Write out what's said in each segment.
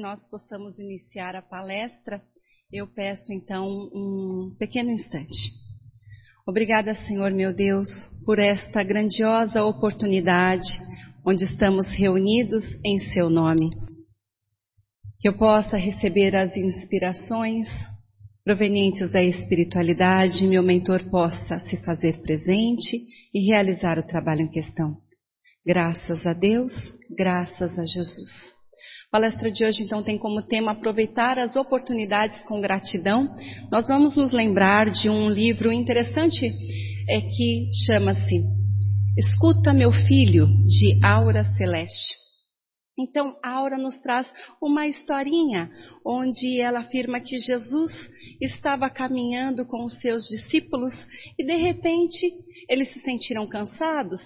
Nós possamos iniciar a palestra, eu peço então um pequeno instante. Obrigada, Senhor meu Deus, por esta grandiosa oportunidade onde estamos reunidos em Seu nome. Que eu possa receber as inspirações provenientes da espiritualidade, meu mentor possa se fazer presente e realizar o trabalho em questão. Graças a Deus, graças a Jesus. A palestra de hoje, então, tem como tema aproveitar as oportunidades com gratidão. Nós vamos nos lembrar de um livro interessante é, que chama-se Escuta, meu filho, de Aura Celeste. Então, Aura nos traz uma historinha onde ela afirma que Jesus estava caminhando com os seus discípulos e, de repente, eles se sentiram cansados,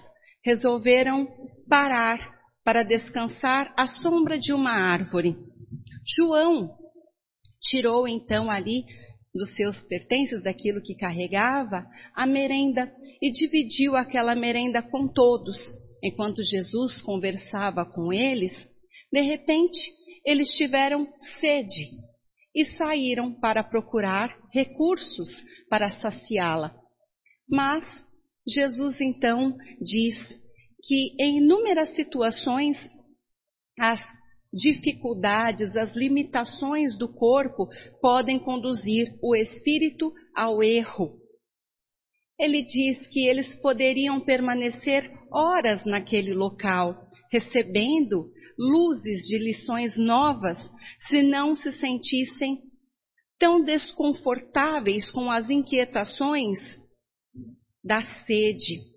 resolveram parar para descansar à sombra de uma árvore. João tirou então ali dos seus pertences, daquilo que carregava, a merenda e dividiu aquela merenda com todos. Enquanto Jesus conversava com eles, de repente eles tiveram sede e saíram para procurar recursos para saciá-la. Mas Jesus então diz que em inúmeras situações as dificuldades, as limitações do corpo podem conduzir o espírito ao erro. Ele diz que eles poderiam permanecer horas naquele local, recebendo luzes de lições novas, se não se sentissem tão desconfortáveis com as inquietações da sede.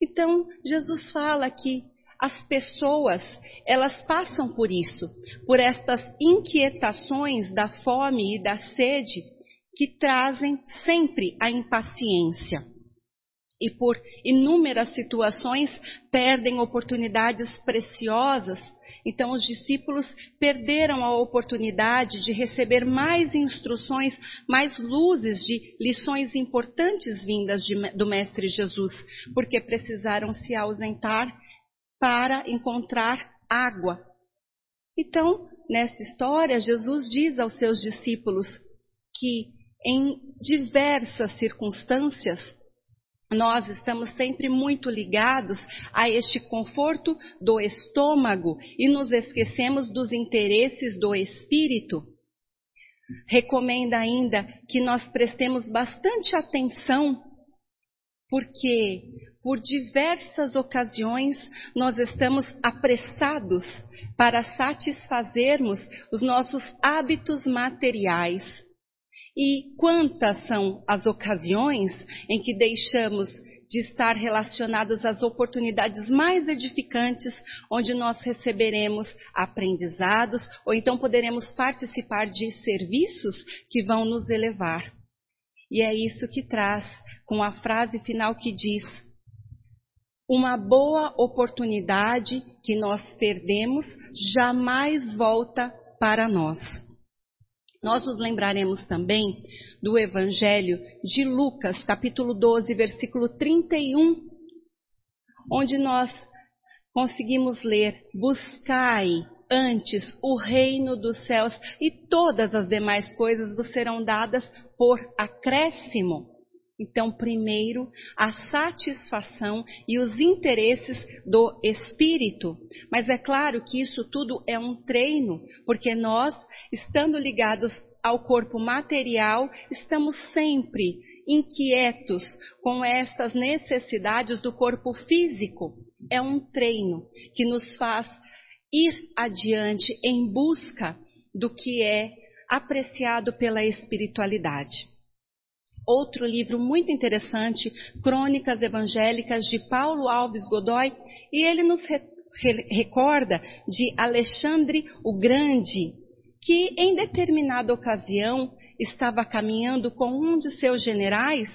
Então, Jesus fala que as pessoas, elas passam por isso, por estas inquietações da fome e da sede que trazem sempre a impaciência. E por inúmeras situações perdem oportunidades preciosas. Então, os discípulos perderam a oportunidade de receber mais instruções, mais luzes de lições importantes vindas de, do Mestre Jesus, porque precisaram se ausentar para encontrar água. Então, nessa história, Jesus diz aos seus discípulos que em diversas circunstâncias, nós estamos sempre muito ligados a este conforto do estômago e nos esquecemos dos interesses do espírito. Recomenda ainda que nós prestemos bastante atenção, porque por diversas ocasiões nós estamos apressados para satisfazermos os nossos hábitos materiais. E quantas são as ocasiões em que deixamos de estar relacionados às oportunidades mais edificantes, onde nós receberemos aprendizados ou então poderemos participar de serviços que vão nos elevar. E é isso que traz com a frase final que diz: uma boa oportunidade que nós perdemos jamais volta para nós. Nós nos lembraremos também do Evangelho de Lucas, capítulo 12, versículo 31, onde nós conseguimos ler: Buscai antes o reino dos céus e todas as demais coisas vos serão dadas por acréscimo. Então, primeiro, a satisfação e os interesses do espírito. Mas é claro que isso tudo é um treino, porque nós, estando ligados ao corpo material, estamos sempre inquietos com estas necessidades do corpo físico. É um treino que nos faz ir adiante em busca do que é apreciado pela espiritualidade. Outro livro muito interessante, Crônicas Evangélicas de Paulo Alves Godoy, e ele nos re recorda de Alexandre o Grande, que em determinada ocasião estava caminhando com um de seus generais,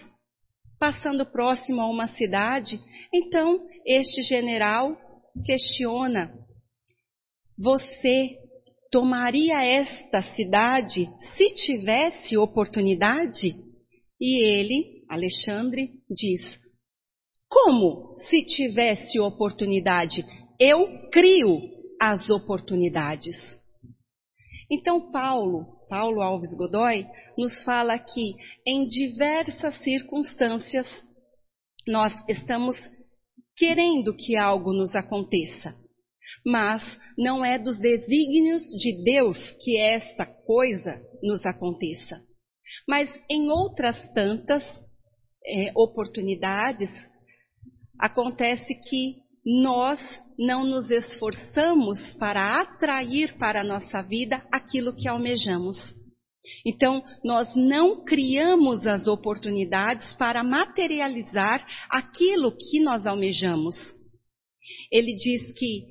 passando próximo a uma cidade. Então, este general questiona: Você tomaria esta cidade se tivesse oportunidade? E ele, Alexandre, diz: Como se tivesse oportunidade? Eu crio as oportunidades. Então, Paulo, Paulo Alves Godoy, nos fala que em diversas circunstâncias nós estamos querendo que algo nos aconteça, mas não é dos desígnios de Deus que esta coisa nos aconteça. Mas em outras tantas é, oportunidades, acontece que nós não nos esforçamos para atrair para a nossa vida aquilo que almejamos. Então, nós não criamos as oportunidades para materializar aquilo que nós almejamos. Ele diz que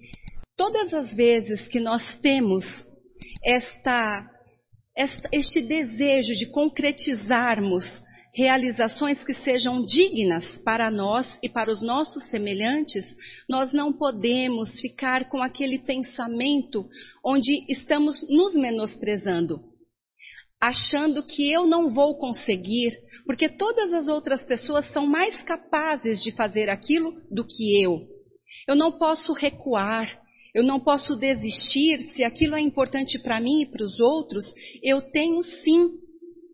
todas as vezes que nós temos esta, este desejo de concretizarmos realizações que sejam dignas para nós e para os nossos semelhantes, nós não podemos ficar com aquele pensamento onde estamos nos menosprezando, achando que eu não vou conseguir, porque todas as outras pessoas são mais capazes de fazer aquilo do que eu. Eu não posso recuar, eu não posso desistir se aquilo é importante para mim e para os outros. Eu tenho sim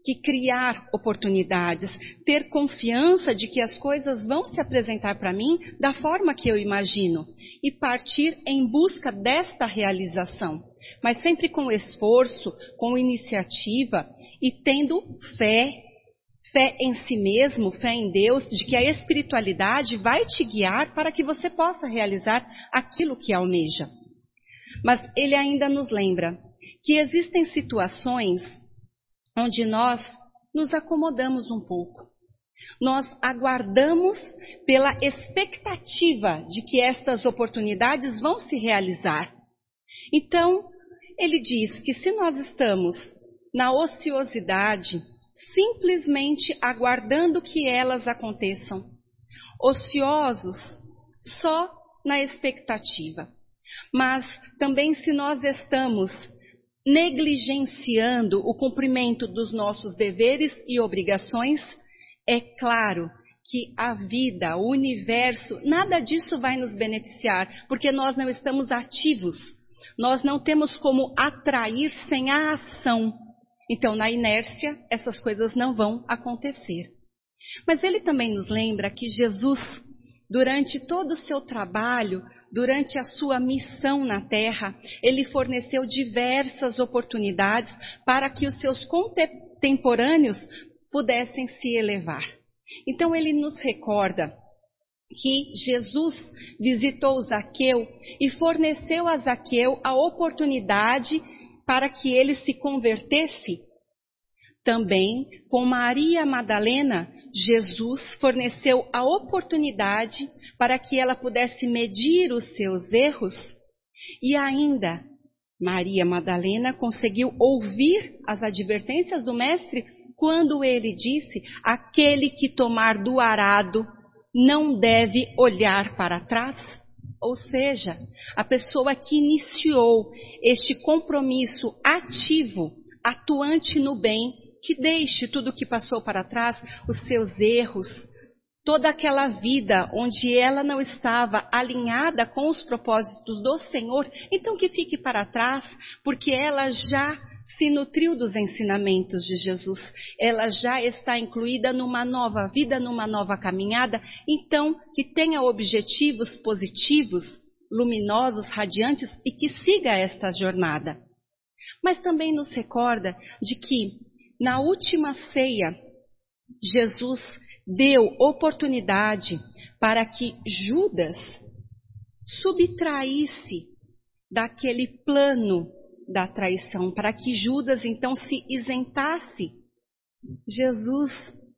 que criar oportunidades, ter confiança de que as coisas vão se apresentar para mim da forma que eu imagino e partir em busca desta realização, mas sempre com esforço, com iniciativa e tendo fé, fé em si mesmo, fé em Deus, de que a espiritualidade vai te guiar para que você possa realizar aquilo que almeja. Mas ele ainda nos lembra que existem situações onde nós nos acomodamos um pouco. Nós aguardamos pela expectativa de que estas oportunidades vão se realizar. Então, ele diz que se nós estamos na ociosidade, simplesmente aguardando que elas aconteçam, ociosos só na expectativa. Mas também se nós estamos negligenciando o cumprimento dos nossos deveres e obrigações, é claro que a vida, o universo, nada disso vai nos beneficiar, porque nós não estamos ativos. Nós não temos como atrair sem a ação. Então, na inércia, essas coisas não vão acontecer. Mas ele também nos lembra que Jesus, durante todo o seu trabalho, durante a sua missão na terra, ele forneceu diversas oportunidades para que os seus contemporâneos pudessem se elevar. Então ele nos recorda que Jesus visitou Zaqueu e forneceu a Zaqueu a oportunidade para que ele se convertesse também, com Maria Madalena, Jesus forneceu a oportunidade para que ela pudesse medir os seus erros e ainda Maria Madalena conseguiu ouvir as advertências do Mestre quando ele disse: Aquele que tomar do arado não deve olhar para trás. Ou seja, a pessoa que iniciou este compromisso ativo, atuante no bem, que deixe tudo o que passou para trás, os seus erros, toda aquela vida onde ela não estava alinhada com os propósitos do Senhor, então que fique para trás, porque ela já se nutriu dos ensinamentos de Jesus, ela já está incluída numa nova vida, numa nova caminhada, então que tenha objetivos positivos, luminosos, radiantes e que siga esta jornada. Mas também nos recorda de que na última ceia, Jesus deu oportunidade para que Judas subtraísse daquele plano da traição, para que Judas então se isentasse. Jesus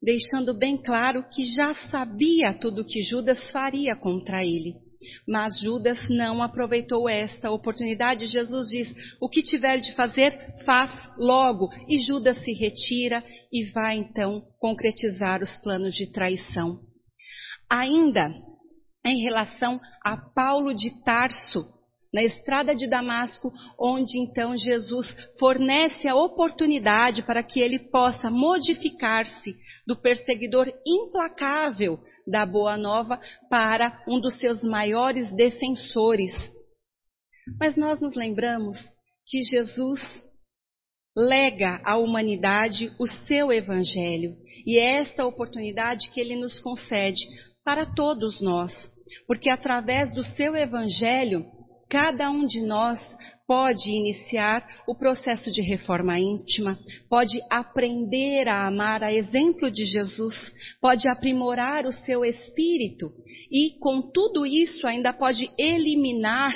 deixando bem claro que já sabia tudo o que Judas faria contra ele. Mas Judas não aproveitou esta oportunidade. Jesus diz: O que tiver de fazer, faz logo. E Judas se retira e vai então concretizar os planos de traição. Ainda em relação a Paulo de Tarso, na estrada de Damasco, onde então Jesus fornece a oportunidade para que ele possa modificar-se do perseguidor implacável da Boa Nova para um dos seus maiores defensores. Mas nós nos lembramos que Jesus lega à humanidade o seu evangelho. E é esta oportunidade que ele nos concede para todos nós, porque através do seu evangelho, cada um de nós pode iniciar o processo de reforma íntima, pode aprender a amar a exemplo de Jesus, pode aprimorar o seu espírito e, com tudo isso, ainda pode eliminar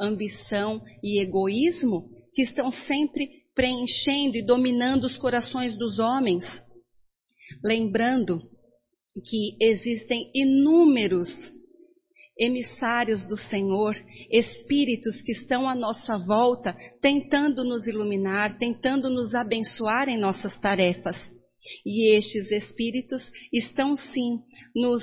ambição e egoísmo que estão sempre preenchendo e dominando os corações dos homens. Lembrando que existem inúmeros emissários do Senhor, espíritos que estão à nossa volta, tentando nos iluminar, tentando nos abençoar em nossas tarefas. E estes espíritos estão sim nos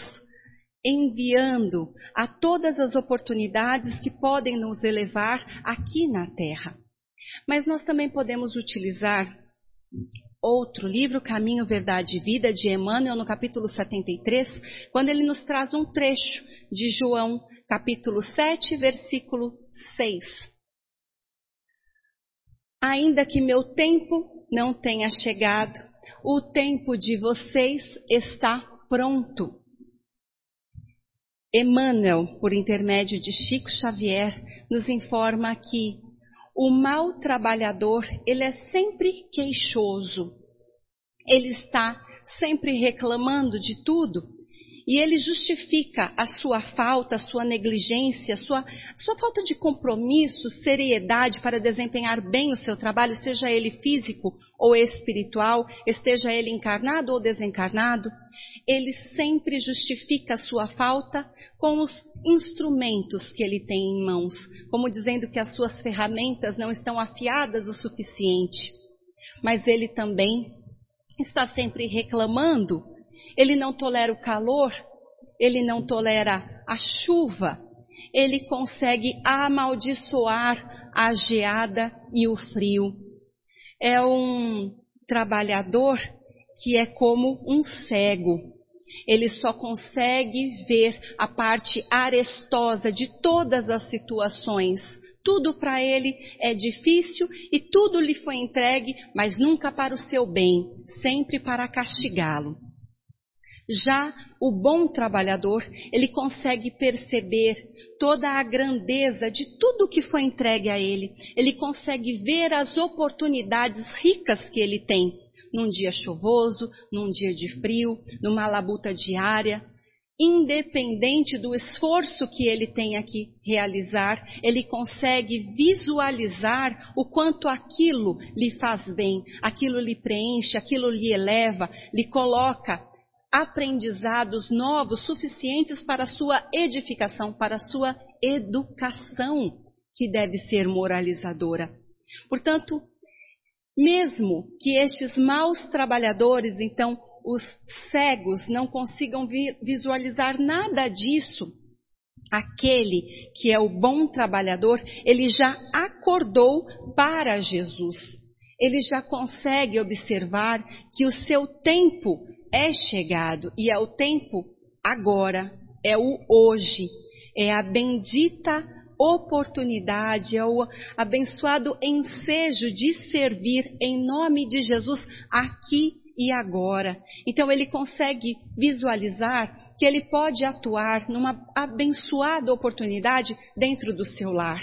enviando a todas as oportunidades que podem nos elevar aqui na Terra. Mas nós também podemos utilizar outro livro, Caminho, Verdade e Vida, de Emmanuel, no capítulo 73, quando ele nos traz um trecho de João, capítulo 7, versículo 6. Ainda que meu tempo não tenha chegado, o tempo de vocês está pronto. Emmanuel, por intermédio de Chico Xavier, nos informa que o mau trabalhador, ele é sempre queixoso. Ele está sempre reclamando de tudo e ele justifica a sua falta, a sua negligência, a sua, a sua falta de compromisso, seriedade para desempenhar bem o seu trabalho, seja ele físico ou espiritual, esteja ele encarnado ou desencarnado. Ele sempre justifica a sua falta com os instrumentos que ele tem em mãos, como dizendo que as suas ferramentas não estão afiadas o suficiente. Mas ele também está sempre reclamando ele não tolera o calor, ele não tolera a chuva, ele consegue amaldiçoar a geada e o frio. É um trabalhador que é como um cego. Ele só consegue ver a parte arestosa de todas as situações. Tudo para ele é difícil e tudo lhe foi entregue, mas nunca para o seu bem, sempre para castigá-lo. Já o bom trabalhador, ele consegue perceber toda a grandeza de tudo que foi entregue a ele. Ele consegue ver as oportunidades ricas que ele tem num dia chuvoso, num dia de frio, numa labuta diária. Independente do esforço que ele tenha que realizar, ele consegue visualizar o quanto aquilo lhe faz bem, aquilo lhe preenche, aquilo lhe eleva, lhe coloca aprendizados novos suficientes para a sua edificação, para a sua educação, que deve ser moralizadora. Portanto, mesmo que estes maus trabalhadores, então, os cegos, não consigam visualizar nada disso, aquele que é o bom trabalhador, ele já acordou para Jesus. Ele já consegue observar que o seu tempo é chegado e é o tempo agora, é o hoje, é a bendita oportunidade, é o abençoado ensejo de servir em nome de Jesus aqui e agora. Então ele consegue visualizar que ele pode atuar numa abençoada oportunidade dentro do seu lar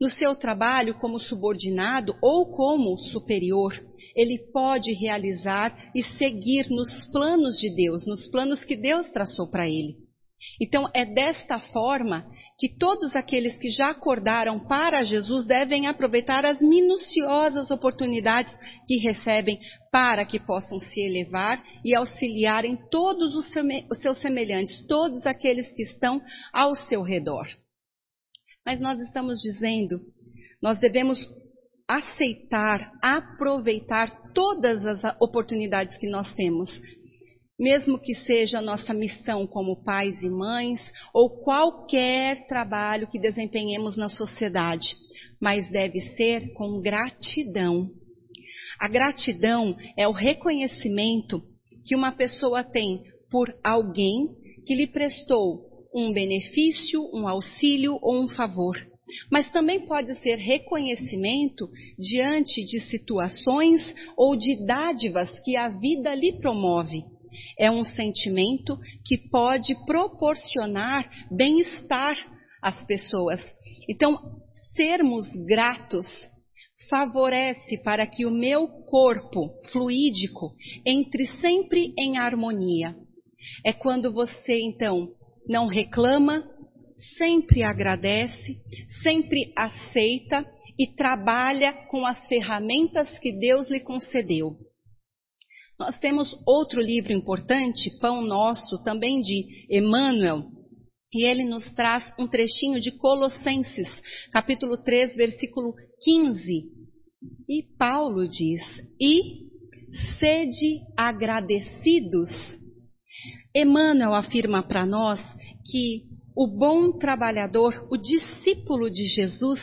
no seu trabalho como subordinado ou como superior, ele pode realizar e seguir nos planos de Deus, nos planos que Deus traçou para ele. Então, é desta forma que todos aqueles que já acordaram para Jesus devem aproveitar as minuciosas oportunidades que recebem para que possam se elevar e auxiliar em todos os seus semelhantes, todos aqueles que estão ao seu redor. Mas nós estamos dizendo, nós devemos aceitar, aproveitar todas as oportunidades que nós temos, mesmo que seja nossa missão como pais e mães ou qualquer trabalho que desempenhemos na sociedade, mas deve ser com gratidão. A gratidão é o reconhecimento que uma pessoa tem por alguém que lhe prestou um benefício, um auxílio ou um favor. mas também pode ser reconhecimento diante de situações ou de dádivas que a vida lhe promove. É um sentimento que pode proporcionar bem-estar às pessoas. Então, sermos gratos favorece para que o meu corpo fluídico entre sempre em harmonia. É quando você, então, não reclama, sempre agradece, sempre aceita e trabalha com as ferramentas que Deus lhe concedeu. Nós temos outro livro importante, Pão Nosso, também de Emmanuel, e ele nos traz um trechinho de Colossenses, capítulo 3, versículo 15. E Paulo diz: E sede agradecidos. Emmanuel afirma para nós que o bom trabalhador, o discípulo de Jesus,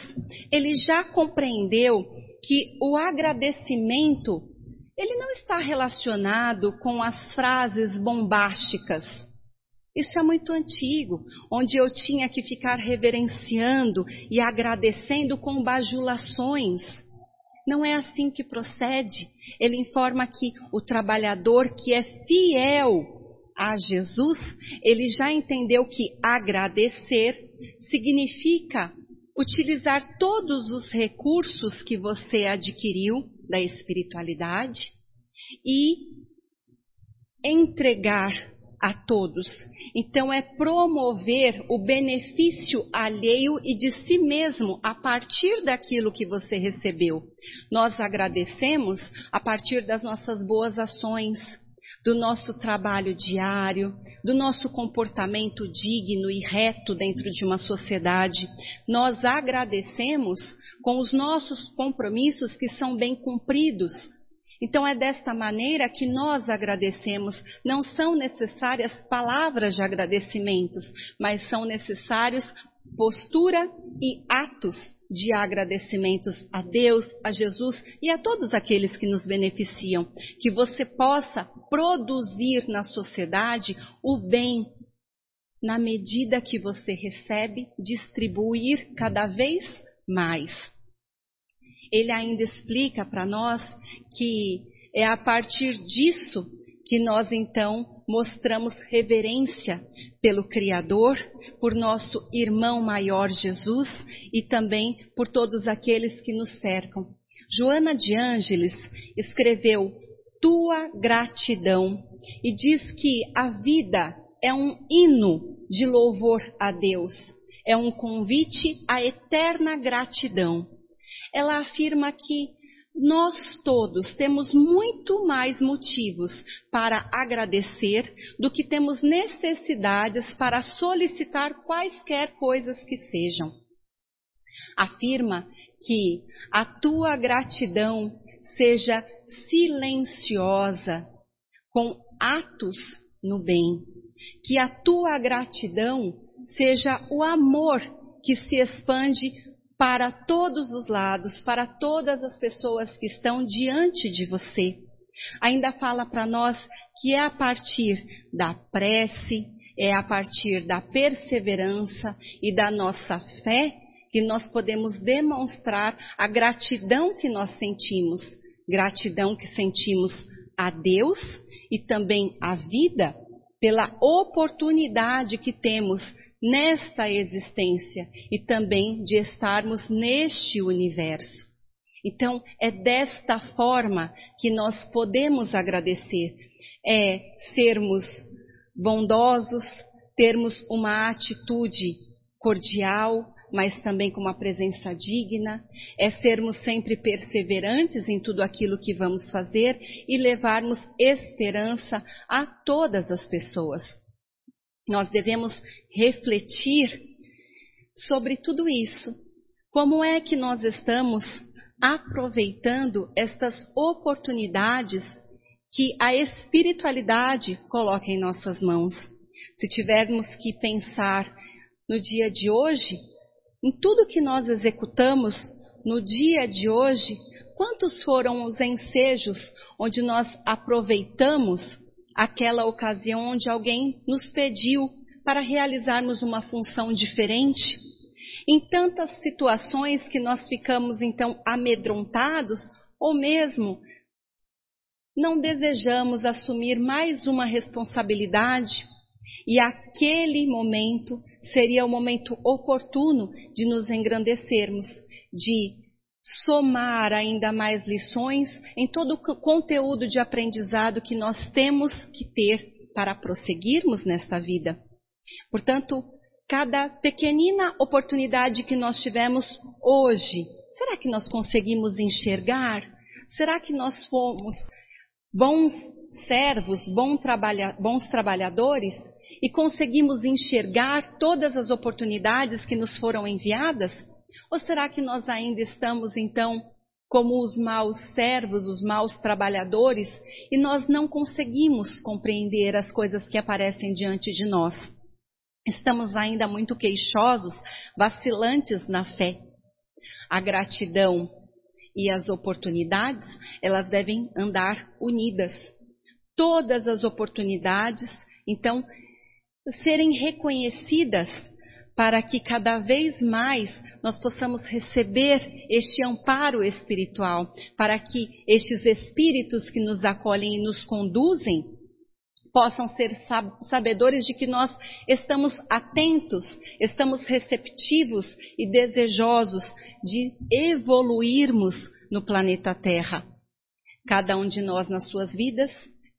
ele já compreendeu que o agradecimento ele não está relacionado com as frases bombásticas. Isso é muito antigo, onde eu tinha que ficar reverenciando e agradecendo com bajulações. Não é assim que procede. Ele informa que o trabalhador que é fiel a Jesus, ele já entendeu que agradecer significa utilizar todos os recursos que você adquiriu da espiritualidade e entregar a todos. Então, é promover o benefício alheio e de si mesmo a partir daquilo que você recebeu. Nós agradecemos a partir das nossas boas ações, do nosso trabalho diário, do nosso comportamento digno e reto dentro de uma sociedade. Nós agradecemos com os nossos compromissos que são bem cumpridos. Então é desta maneira que nós agradecemos. Não são necessárias palavras de agradecimentos, mas são necessários postura e atos de agradecimentos a Deus, a Jesus e a todos aqueles que nos beneficiam. Que você possa produzir na sociedade o bem na medida que você recebe, distribuir cada vez mais. Ele ainda explica para nós que é a partir disso que nós então mostramos reverência pelo Criador, por nosso irmão maior Jesus e também por todos aqueles que nos cercam. Joana de Ângeles escreveu Tua gratidão e diz que a vida é um hino de louvor a Deus, é um convite à eterna gratidão. Ela afirma que nós todos temos muito mais motivos para agradecer do que temos necessidades para solicitar quaisquer coisas que sejam. Afirma que a tua gratidão seja silenciosa, com atos no bem. Que a tua gratidão seja o amor que se expande para todos os lados, para todas as pessoas que estão diante de você. Ainda fala para nós que é a partir da prece, é a partir da perseverança e da nossa fé que nós podemos demonstrar a gratidão que nós sentimos, gratidão que sentimos a Deus e também à vida pela oportunidade que temos nesta existência e também de estarmos neste universo. Então, é desta forma que nós podemos agradecer, é sermos bondosos, termos uma atitude cordial, mas também com uma presença digna, é sermos sempre perseverantes em tudo aquilo que vamos fazer e levarmos esperança a todas as pessoas. Nós devemos refletir sobre tudo isso. Como é que nós estamos aproveitando estas oportunidades que a espiritualidade coloca em nossas mãos? Se tivermos que pensar no dia de hoje, em tudo que nós executamos no dia de hoje, quantos foram os ensejos onde nós aproveitamos aquela ocasião onde alguém nos pediu para realizarmos uma função diferente. em tantas situações que nós ficamos então amedrontados ou mesmo não desejamos assumir mais uma responsabilidade e aquele momento seria o momento oportuno de nos engrandecermos, de somar ainda mais lições em todo o conteúdo de aprendizado que nós temos que ter para prosseguirmos nesta vida. Portanto, cada pequenina oportunidade que nós tivemos hoje, será que nós conseguimos enxergar? Será que nós fomos bons servos, bons, trabalha bons trabalhadores e conseguimos enxergar todas as oportunidades que nos foram enviadas? Ou será que nós ainda estamos, então, como os maus servos, os maus trabalhadores, e nós não conseguimos compreender as coisas que aparecem diante de nós? Estamos ainda muito queixosos, vacilantes na fé. A gratidão e as oportunidades, elas devem andar unidas. Todas as oportunidades, então, serem reconhecidas para que cada vez mais nós possamos receber este amparo espiritual, para que estes espíritos que nos acolhem e nos conduzem possam ser sabedores de que nós estamos atentos, estamos receptivos e desejosos de evoluirmos no planeta Terra. Cada um de nós nas suas vidas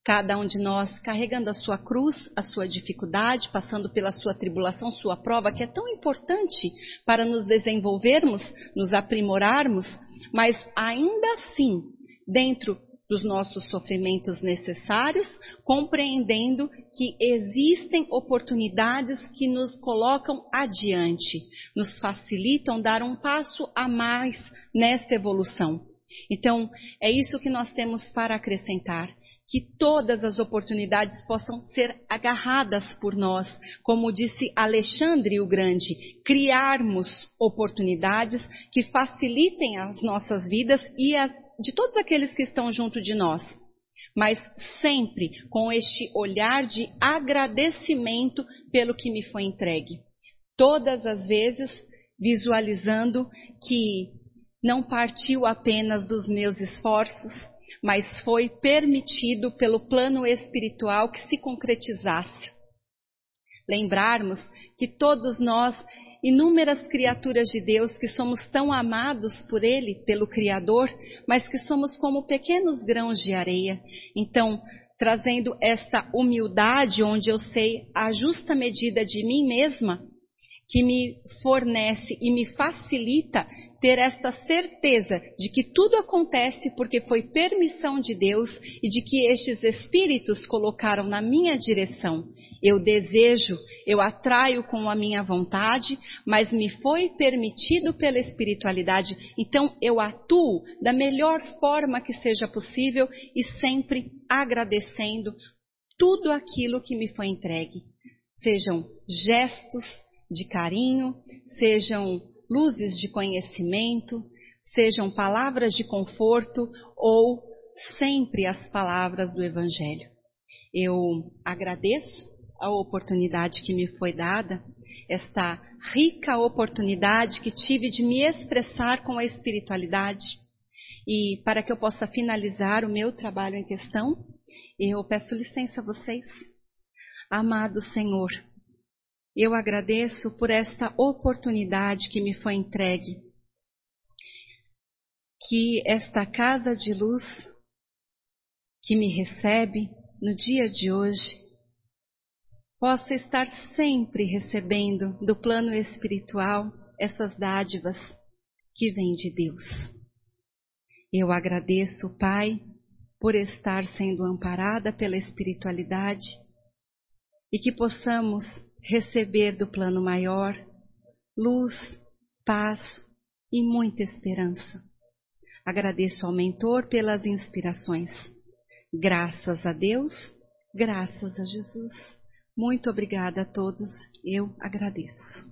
Cada um de nós carregando a sua cruz, a sua dificuldade, passando pela sua tribulação, sua prova, que é tão importante para nos desenvolvermos, nos aprimorarmos, mas ainda assim, dentro dos nossos sofrimentos necessários, compreendendo que existem oportunidades que nos colocam adiante, nos facilitam dar um passo a mais nesta evolução. Então, é isso que nós temos para acrescentar que todas as oportunidades possam ser agarradas por nós, como disse Alexandre o Grande, criarmos oportunidades que facilitem as nossas vidas e as de todos aqueles que estão junto de nós, mas sempre com este olhar de agradecimento pelo que me foi entregue. Todas as vezes visualizando que não partiu apenas dos meus esforços, mas foi permitido pelo plano espiritual que se concretizasse. Lembrarmos que todos nós, inúmeras criaturas de Deus, que somos tão amados por Ele, pelo Criador, mas que somos como pequenos grãos de areia. Então, trazendo esta humildade, onde eu sei a justa medida de mim mesma, que me fornece e me facilita ter esta certeza de que tudo acontece porque foi permissão de Deus e de que estes espíritos colocaram na minha direção. Eu desejo, eu atraio com a minha vontade, mas me foi permitido pela espiritualidade, então eu atuo da melhor forma que seja possível e sempre agradecendo tudo aquilo que me foi entregue. Sejam gestos de carinho, sejam luzes de conhecimento, sejam palavras de conforto ou sempre as palavras do Evangelho. Eu agradeço a oportunidade que me foi dada, esta rica oportunidade que tive de me expressar com a espiritualidade. E para que eu possa finalizar o meu trabalho em questão, eu peço licença a vocês. Amado Senhor, eu agradeço por esta oportunidade que me foi entregue. Que esta casa de luz que me recebe no dia de hoje possa estar sempre recebendo do plano espiritual essas dádivas que vêm de Deus. Eu agradeço, Pai, por estar sendo amparada pela espiritualidade e que possamos receber do plano maior luz, paz e muita esperança. Agradeço ao mentor pelas inspirações. Graças a Deus, graças a Jesus. Muito obrigada a todos, eu agradeço.